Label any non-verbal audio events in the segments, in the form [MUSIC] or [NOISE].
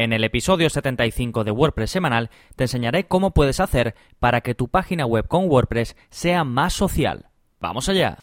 En el episodio 75 de WordPress semanal te enseñaré cómo puedes hacer para que tu página web con WordPress sea más social. ¡Vamos allá!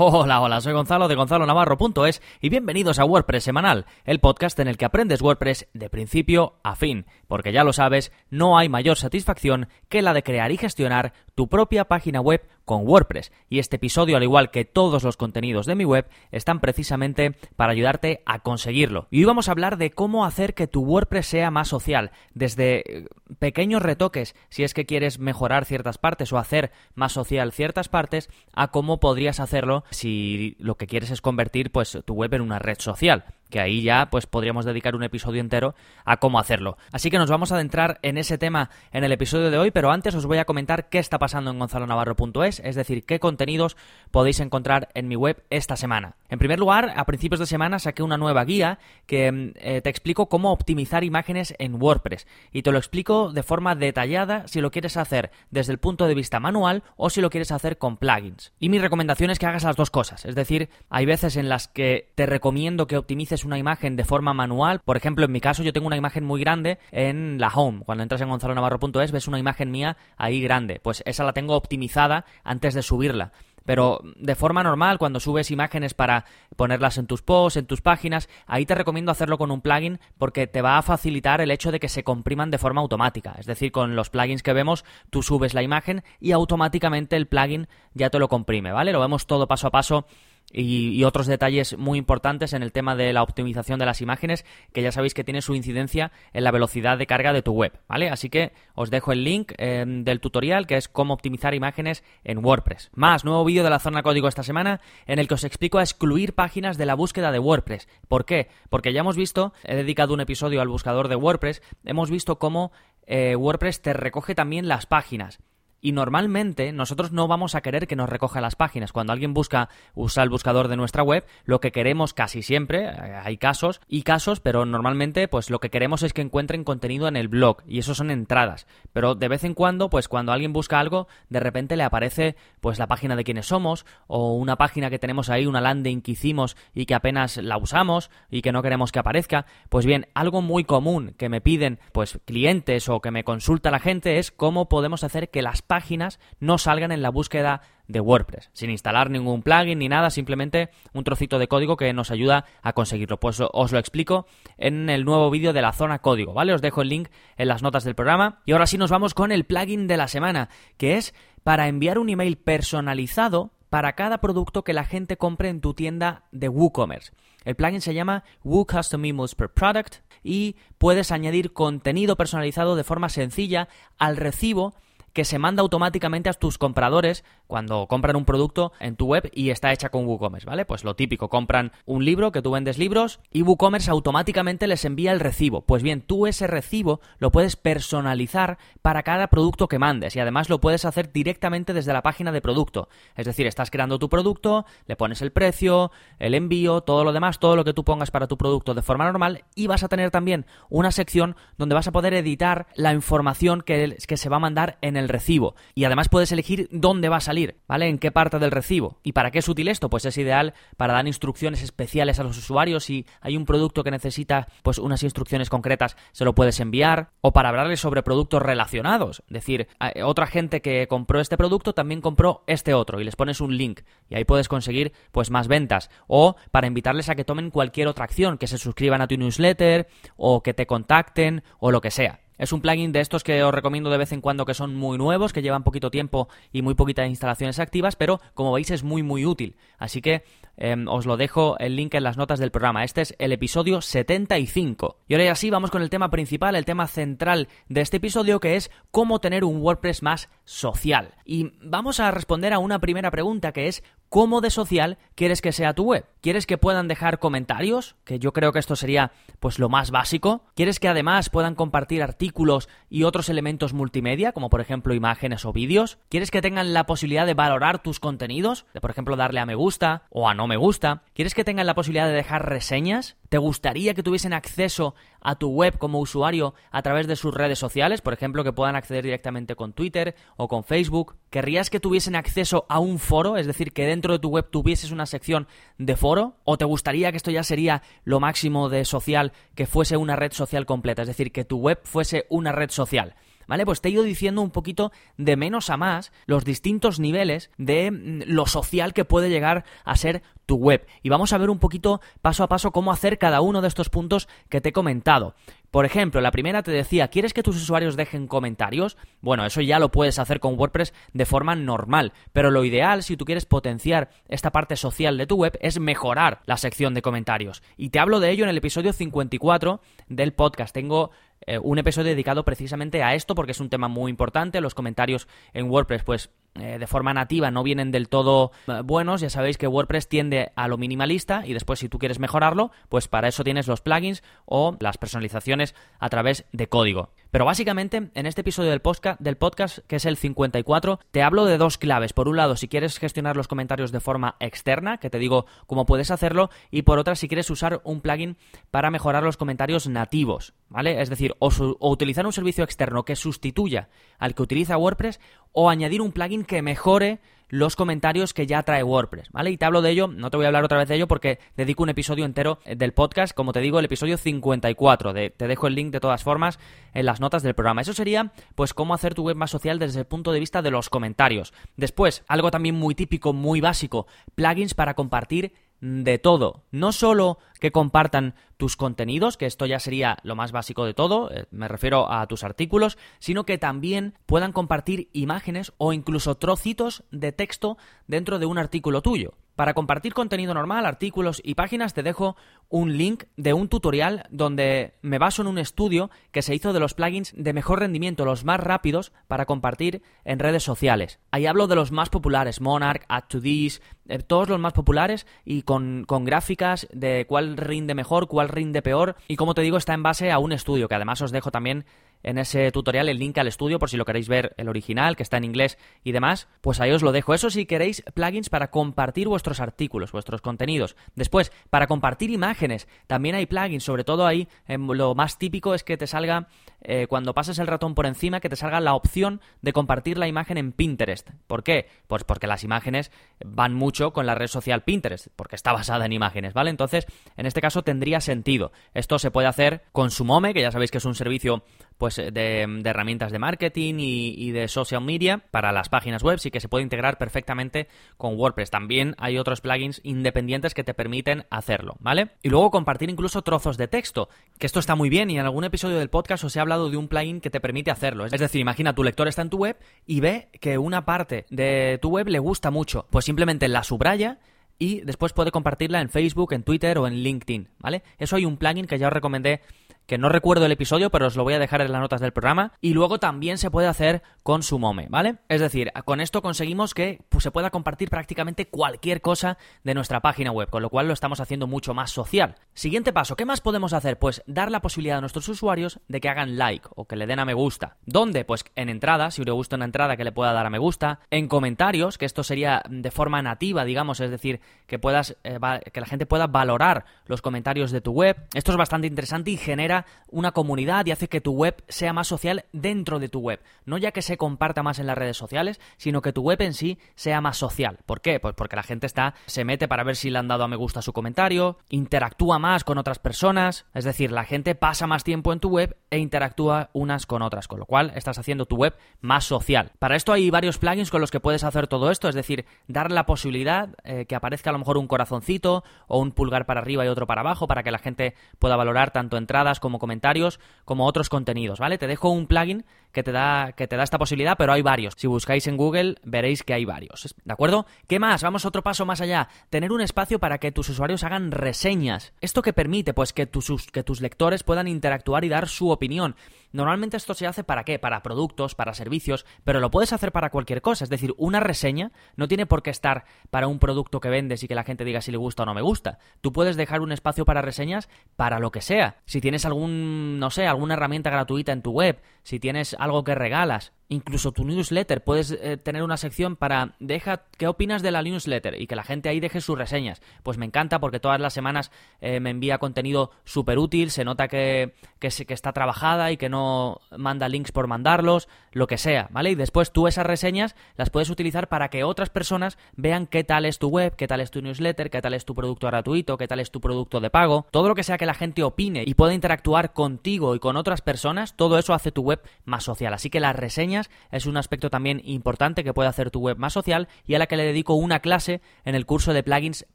Hola, hola, soy Gonzalo de gonzalonavarro.es y bienvenidos a WordPress Semanal, el podcast en el que aprendes WordPress de principio a fin, porque ya lo sabes, no hay mayor satisfacción que la de crear y gestionar tu propia página web con WordPress. Y este episodio, al igual que todos los contenidos de mi web, están precisamente para ayudarte a conseguirlo. Y hoy vamos a hablar de cómo hacer que tu WordPress sea más social, desde eh, pequeños retoques, si es que quieres mejorar ciertas partes o hacer más social ciertas partes, a cómo podrías hacerlo si lo que quieres es convertir pues tu web en una red social que ahí ya pues podríamos dedicar un episodio entero a cómo hacerlo. Así que nos vamos a adentrar en ese tema en el episodio de hoy, pero antes os voy a comentar qué está pasando en gonzalonavarro.es, es decir, qué contenidos podéis encontrar en mi web esta semana. En primer lugar, a principios de semana saqué una nueva guía que mm, eh, te explico cómo optimizar imágenes en WordPress y te lo explico de forma detallada si lo quieres hacer desde el punto de vista manual o si lo quieres hacer con plugins. Y mi recomendación es que hagas las dos cosas, es decir, hay veces en las que te recomiendo que optimices una imagen de forma manual, por ejemplo, en mi caso yo tengo una imagen muy grande en la home. Cuando entras en gonzalonavarro.es ves una imagen mía ahí grande. Pues esa la tengo optimizada antes de subirla pero de forma normal, cuando subes imágenes para ponerlas en tus posts, en tus páginas, ahí te recomiendo hacerlo con un plugin porque te va a facilitar el hecho de que se compriman de forma automática. Es decir, con los plugins que vemos, tú subes la imagen y automáticamente el plugin ya te lo comprime, ¿vale? Lo vemos todo paso a paso y, otros detalles muy importantes en el tema de la optimización de las imágenes, que ya sabéis que tiene su incidencia en la velocidad de carga de tu web, ¿vale? Así que os dejo el link em, del tutorial que es cómo optimizar imágenes en WordPress. Más, nuevo vídeo de la zona código esta semana en el que os explico a excluir páginas de la búsqueda de WordPress. ¿Por qué? Porque ya hemos visto, he dedicado un episodio al buscador de WordPress, hemos visto cómo eh, WordPress te recoge también las páginas. Y normalmente nosotros no vamos a querer que nos recoja las páginas. Cuando alguien busca, usa el buscador de nuestra web, lo que queremos casi siempre, eh, hay casos y casos, pero normalmente pues lo que queremos es que encuentren contenido en el blog y eso son entradas. Pero de vez en cuando, pues cuando alguien busca algo, de repente le aparece pues la página de quienes somos o una página que tenemos ahí, una landing que hicimos y que apenas la usamos y que no queremos que aparezca. Pues bien, algo muy común que me piden pues clientes o que me consulta la gente es cómo podemos hacer que las páginas no salgan en la búsqueda de WordPress, sin instalar ningún plugin ni nada, simplemente un trocito de código que nos ayuda a conseguirlo. Pues os lo explico en el nuevo vídeo de la zona código, ¿vale? Os dejo el link en las notas del programa. Y ahora sí nos vamos con el plugin de la semana, que es para enviar un email personalizado para cada producto que la gente compre en tu tienda de WooCommerce. El plugin se llama Woo Custom Emails per Product y puedes añadir contenido personalizado de forma sencilla al recibo que se manda automáticamente a tus compradores cuando compran un producto en tu web y está hecha con WooCommerce, ¿vale? Pues lo típico, compran un libro, que tú vendes libros, y WooCommerce automáticamente les envía el recibo. Pues bien, tú ese recibo lo puedes personalizar para cada producto que mandes y además lo puedes hacer directamente desde la página de producto. Es decir, estás creando tu producto, le pones el precio, el envío, todo lo demás, todo lo que tú pongas para tu producto de forma normal y vas a tener también una sección donde vas a poder editar la información que, se va a mandar en el recibo. Y además puedes elegir dónde va a salir, ¿vale? En qué parte del recibo. ¿Y para qué es útil esto? Pues es ideal para dar instrucciones especiales a los usuarios. Si hay un producto que necesita pues unas instrucciones concretas, se lo puedes enviar. O para hablarles sobre productos relacionados. Es decir, otra gente que compró este producto también compró este otro y les pones un link y ahí puedes conseguir pues más ventas. O para invitarles a que tomen cualquier otra acción, que se suscriban a tu newsletter o que te contacten o lo que sea. Es un plugin de estos que os recomiendo de vez en cuando que son muy nuevos, que llevan poquito tiempo y muy poquitas instalaciones activas, pero como veis es muy muy útil. Así que em, os lo dejo el link en las notas del programa. Este es el episodio 75. Y ahora ya sí, vamos con el tema principal, el tema central de este episodio, que es cómo tener un WordPress más social. Y vamos a responder a una primera pregunta que es ¿Cómo de social quieres que sea tu web? ¿Quieres que puedan dejar comentarios? Que yo creo que esto sería pues lo más básico. ¿Quieres que además puedan compartir artículos y otros elementos multimedia, como por ejemplo imágenes o vídeos? ¿Quieres que tengan la posibilidad de valorar tus contenidos? De por ejemplo darle a me gusta o a no me gusta. ¿Quieres que tengan la posibilidad de dejar reseñas? ¿Te gustaría que tuviesen acceso a tu web como usuario a través de sus redes sociales, por ejemplo, que puedan acceder directamente con Twitter o con Facebook? ¿Querrías que tuviesen acceso a un foro, es decir, que dentro de tu web tuvieses una sección de foro? ¿O te gustaría que esto ya sería lo máximo de social, que fuese una red social completa, es decir, que tu web fuese una red social? ¿Vale? Pues te he ido diciendo un poquito de menos a más los distintos niveles de mm, lo social que puede llegar a ser tu web. Y vamos a ver un poquito paso a paso cómo hacer cada uno de estos puntos que te he comentado. Por ejemplo, la primera te decía, ¿quieres que tus usuarios dejen comentarios? Bueno, eso ya lo puedes hacer con WordPress de forma normal, pero lo ideal si tú quieres potenciar esta parte social de tu web es mejorar la sección de comentarios. Y te hablo de ello en el episodio 54 del podcast. Tengo eh, un episodio dedicado precisamente a esto porque es un tema muy importante. Los comentarios en WordPress, pues de forma nativa no vienen del todo eh, buenos. Ya sabéis que WordPress tiende a lo minimalista y después si tú quieres mejorarlo, pues para eso tienes los plugins o las personalizaciones a través de código. Pero básicamente en este episodio del podcast, del podcast, que es el 54, te hablo de dos claves. Por un lado, si quieres gestionar los comentarios de forma externa, que te digo cómo puedes hacerlo, y por otra, si quieres usar un plugin para mejorar los comentarios nativos, ¿vale? Es decir, o, o utilizar un servicio externo que sustituya al que utiliza WordPress o añadir un plugin que mejore los comentarios que ya trae WordPress, ¿vale? Y te hablo de ello, no te voy a hablar otra vez de ello porque dedico un episodio entero eh, del podcast, como te digo, el episodio 54, de, te dejo el link de todas formas en las notas del programa. Eso sería, pues, cómo hacer tu web más social desde el punto de vista de los comentarios. Después, algo también muy típico, muy básico, plugins para compartir de todo. No solo que compartan tus contenidos, que esto ya sería lo más básico de todo, eh, me refiero a tus artículos, sino que también puedan compartir imágenes o incluso trocitos de texto dentro de un artículo tuyo. Para compartir contenido normal, artículos y páginas te dejo un link de un tutorial donde me baso en un estudio que se hizo de los plugins de mejor rendimiento, los más rápidos para compartir en redes sociales. Ahí hablo de los más populares, Monarch, Add2This, eh, todos los más populares y con, con gráficas de cuál rinde mejor, cuál rinde peor y como te digo está en base a un estudio que además os dejo también en ese tutorial el link al estudio por si lo queréis ver el original, que está en inglés y demás, pues ahí os lo dejo. Eso si queréis plugins para compartir vuestros artículos, vuestros contenidos. Después, para compartir imágenes, también hay plugins, sobre todo ahí em, lo más típico es que te salga, eh, cuando pases el ratón por encima, que te salga la opción de compartir la imagen en Pinterest. ¿Por qué? Pues porque las imágenes van mucho con la red social Pinterest, porque está basada en imágenes, ¿vale? Entonces, en este caso tendría sentido. Esto se puede hacer con Sumome, que ya sabéis que es un servicio pues eh, de, herramientas de marketing y, de social media para las páginas web y que se puede integrar perfectamente con WordPress. También hay otros plugins independientes que te permiten hacerlo, ¿vale? Y luego compartir incluso trozos de texto, que esto está muy bien y en algún episodio del podcast os he hablado de un plugin que te permite hacerlo. Es decir, imagina tu lector está en tu web y ve que una parte de tu web le gusta mucho, pues simplemente la subraya y después puede compartirla en Facebook, en Twitter o en LinkedIn, ¿vale? Eso hay un plugin que ya os recomendé que no recuerdo el episodio, pero os lo voy a dejar en las notas del programa. Y luego también se puede hacer con su Mome, ¿vale? Es decir, con esto conseguimos que pues, se pueda compartir prácticamente cualquier cosa de nuestra página web, con lo cual lo estamos haciendo mucho más social. Siguiente paso, ¿qué más podemos hacer? Pues dar la posibilidad a nuestros usuarios de que hagan like o que le den a me gusta. ¿Dónde? Pues en entrada, si le gusta una entrada que le pueda dar a me gusta, en comentarios, que esto sería de forma nativa, digamos, es decir, que puedas eh, que la gente pueda valorar los comentarios de tu web. Esto es bastante interesante y genera una comunidad y hace que tu web sea más social dentro de tu web. No ya que se comparta más en las redes sociales, sino que tu web en sí sea más social. ¿Por qué? Pues porque la gente está, se mete para ver si le han dado a me gusta su comentario, interactúa más con otras personas, es decir, la gente pasa más tiempo en tu web e interactúa unas con otras, con lo cual estás haciendo tu web más social. Para esto hay varios plugins con los que puedes hacer todo esto, es decir, dar la posibilidad eh, que aparezca a lo mejor un corazoncito o un pulgar para arriba y otro para abajo para que la gente pueda valorar tanto entradas como como comentarios, como otros contenidos, ¿vale? Te dejo un plugin que te da, que te da esta posibilidad, pero hay varios. Si buscáis en Google, veréis que hay varios. ¿De acuerdo? ¿Qué más? Vamos otro paso más allá. Tener un espacio para que tus usuarios hagan reseñas. ¿Esto qué permite? Pues que tus, que tus lectores puedan interactuar y dar su opinión. Normalmente esto se hace para qué? Para productos, para servicios, pero lo puedes hacer para cualquier cosa. Es decir, una reseña no tiene por qué estar para un producto que vendes y que la gente diga si le gusta o no me gusta. Tú puedes dejar un espacio para reseñas para lo que sea. Si tienes algún, no sé, alguna herramienta gratuita en tu web, si tienes algo que regalas, incluso tu newsletter. Puedes eh, tener una sección para deja qué opinas de la newsletter y que la gente ahí deje sus reseñas. Pues me encanta porque todas las semanas eh, me envía contenido súper útil, se nota que, que, que está trabajada y que no manda links por mandarlos, lo que sea, ¿vale? Y después tú esas reseñas las puedes utilizar para que otras personas vean qué tal es tu web, qué tal es tu newsletter, qué tal es tu producto gratuito, qué tal es tu producto de pago. Todo lo que sea que la gente opine y pueda interactuar contigo y con otras personas, todo eso hace tu web más social. Así que las reseñas es un aspecto también importante que puede hacer tu web más social y a la que le dedico una clase en el curso de plugins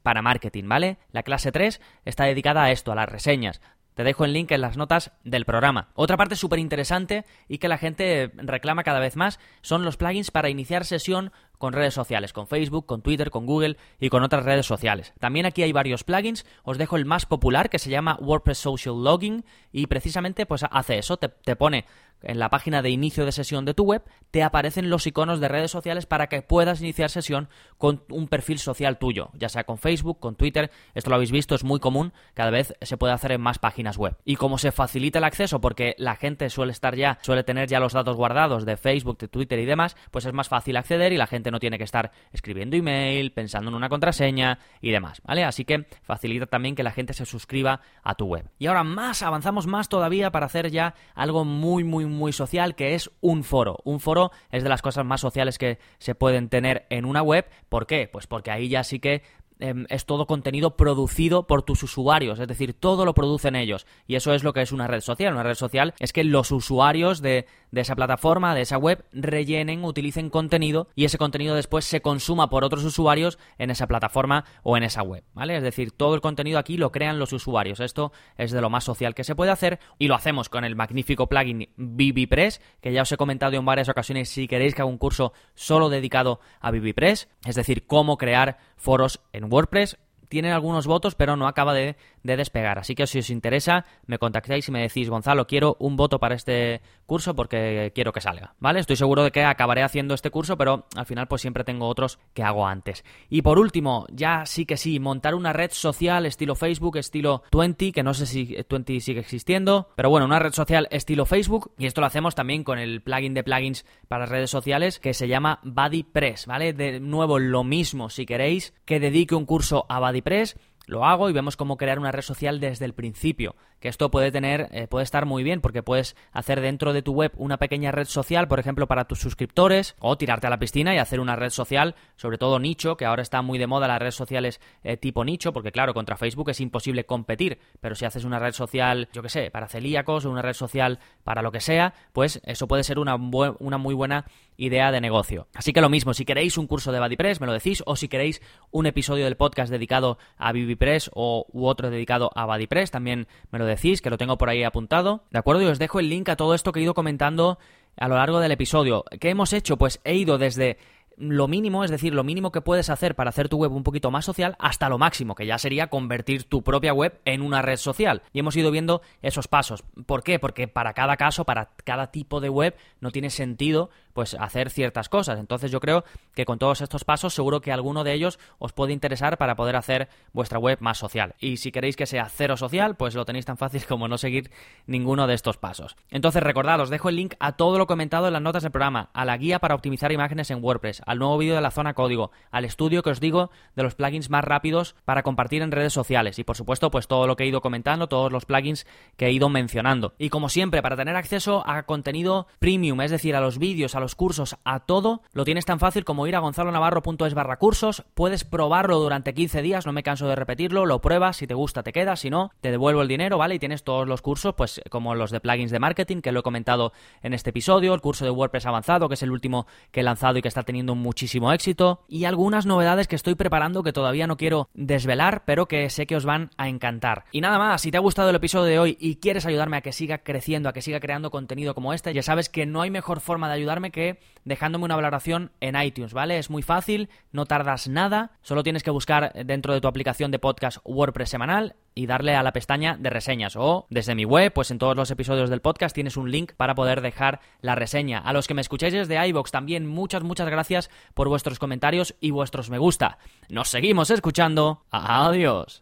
para marketing, ¿vale? La clase 3 está dedicada a esto, a las reseñas. Te dejo el link en las notas del programa. Otra parte súper interesante y que la gente reclama cada vez más son los plugins para iniciar sesión con redes sociales, con Facebook, con Twitter, con Google y con otras redes sociales. También aquí hay varios plugins, os dejo el más popular que se llama WordPress Social Login y precisamente pues hace eso, te, pone en la página de inicio de sesión de tu web, te aparecen los iconos de redes sociales para que puedas iniciar sesión con un perfil social tuyo, ya sea con Facebook, con Twitter, esto lo habéis visto, es muy común, cada vez se puede hacer en más páginas web. Y como se facilita el acceso, porque la gente suele estar ya, suele tener ya los datos guardados de Facebook, de Twitter y demás, pues es más fácil acceder y la gente no tiene que estar escribiendo email, pensando en una contraseña y demás, ¿vale? Así que facilita también que la gente se suscriba a tu web. Y ahora más, avanzamos más todavía para hacer ya algo muy, muy, muy social que es un foro. Un foro es de las cosas más sociales que se pueden tener en una web. ¿Por qué? Pues porque ahí ya sí que Em, es todo contenido producido por tus usuarios, es decir, todo lo producen ellos. Y eso es lo que es una red social. Una red social es que los usuarios de, esa plataforma, de esa web, rellenen, utilicen contenido y ese contenido después se consuma por otros usuarios en esa plataforma o en esa web, ¿vale? Es decir, todo el contenido aquí lo crean los usuarios. Esto es de lo más social que se puede hacer y lo hacemos con el magnífico plugin BBPress, que ya os he comentado en varias ocasiones si queréis que haga un curso solo dedicado a BBPress, es decir, cómo crear foros en WordPress tiene algunos votos, pero no acaba de, despegar. Así que si os interesa, me contactáis y me decís, Gonzalo, quiero un voto para este curso porque quiero que salga, ¿vale? Estoy seguro de que acabaré haciendo este curso, pero al final pues siempre tengo otros que hago antes. Y por último, ya sí que sí, montar una red social estilo Facebook, estilo 20, que no sé si 20 sigue existiendo, pero bueno, una red social estilo Facebook, y esto lo hacemos también con el plugin de plugins para redes sociales que se llama BuddyPress, ¿vale? De nuevo, lo mismo, si queréis que dedique un curso a BuddyPress, lo hago y vemos cómo crear una red social desde el principio que esto puede tener, eh, puede estar muy bien porque puedes hacer dentro de tu web una pequeña red social, por ejemplo, para tus suscriptores, o tirarte a la piscina y hacer una red social, sobre todo nicho, que ahora está muy de moda las redes sociales eh, tipo nicho, porque claro, contra Facebook es imposible competir, pero si haces una red social, yo que sé, para celíacos o una red social para lo que sea, pues eso puede ser una, una muy buena idea de negocio. Así que lo mismo, si queréis un curso de BuddyPress, me lo decís, o si queréis un episodio del podcast dedicado a BBPress o u otro dedicado a BuddyPress, también me lo decís decís, que lo tengo por ahí apuntado. ¿De acuerdo? Y os dejo el link a todo esto que he ido comentando a lo largo del episodio. ¿Qué hemos hecho? Pues he ido desde lo mínimo, es decir, lo mínimo que puedes hacer para hacer tu web un poquito más social, hasta lo máximo, que ya sería convertir tu propia web en una red social. Y hemos ido viendo esos pasos. ¿Por qué? Porque para cada caso, para cada tipo de web, no tiene sentido pues hacer ciertas cosas. Entonces yo creo que con todos estos pasos seguro que alguno de ellos os puede interesar para poder hacer vuestra web más social. Y si queréis que sea cero social, pues lo tenéis tan fácil [LAUGHS] como no seguir ninguno de estos pasos. Entonces recordad, os dejo el link a todo lo comentado en las notas del programa, a la guía para optimizar imágenes en WordPress, al nuevo vídeo de la zona código, al estudio que os digo de los plugins más rápidos para compartir en redes sociales y por supuesto pues todo lo que he ido comentando, todos los plugins que he ido mencionando. Y como siempre, para tener acceso a contenido premium, es decir, a los vídeos, a los cursos, a todo, lo tienes tan fácil como ir a gonzalonavarro.es barra cursos, puedes probarlo durante 15 días, no me canso de repetirlo, lo pruebas, si te gusta te quedas, si no, te devuelvo el dinero, ¿vale? Y tienes todos los cursos, pues como los de plugins de marketing, que lo he comentado en este episodio, el curso de WordPress avanzado, que es el último que he lanzado y que está teniendo muchísimo éxito, y algunas novedades que estoy preparando que todavía no quiero desvelar, pero que sé que os van a encantar. Y nada más, si te ha gustado el episodio de hoy y quieres ayudarme a que siga creciendo, a que siga creando contenido como este, ya sabes que no hay mejor forma de ayudarme que dejándome una valoración en iTunes, ¿vale? Es muy fácil, no tardas nada, solo tienes que buscar dentro de tu aplicación de podcast WordPress semanal y darle a la pestaña de reseñas o desde mi web, pues en todos los episodios del podcast tienes un link para poder dejar la reseña. A los que me escucháis desde iBox también muchas muchas gracias por vuestros comentarios y vuestros me gusta. Nos seguimos escuchando. Adiós.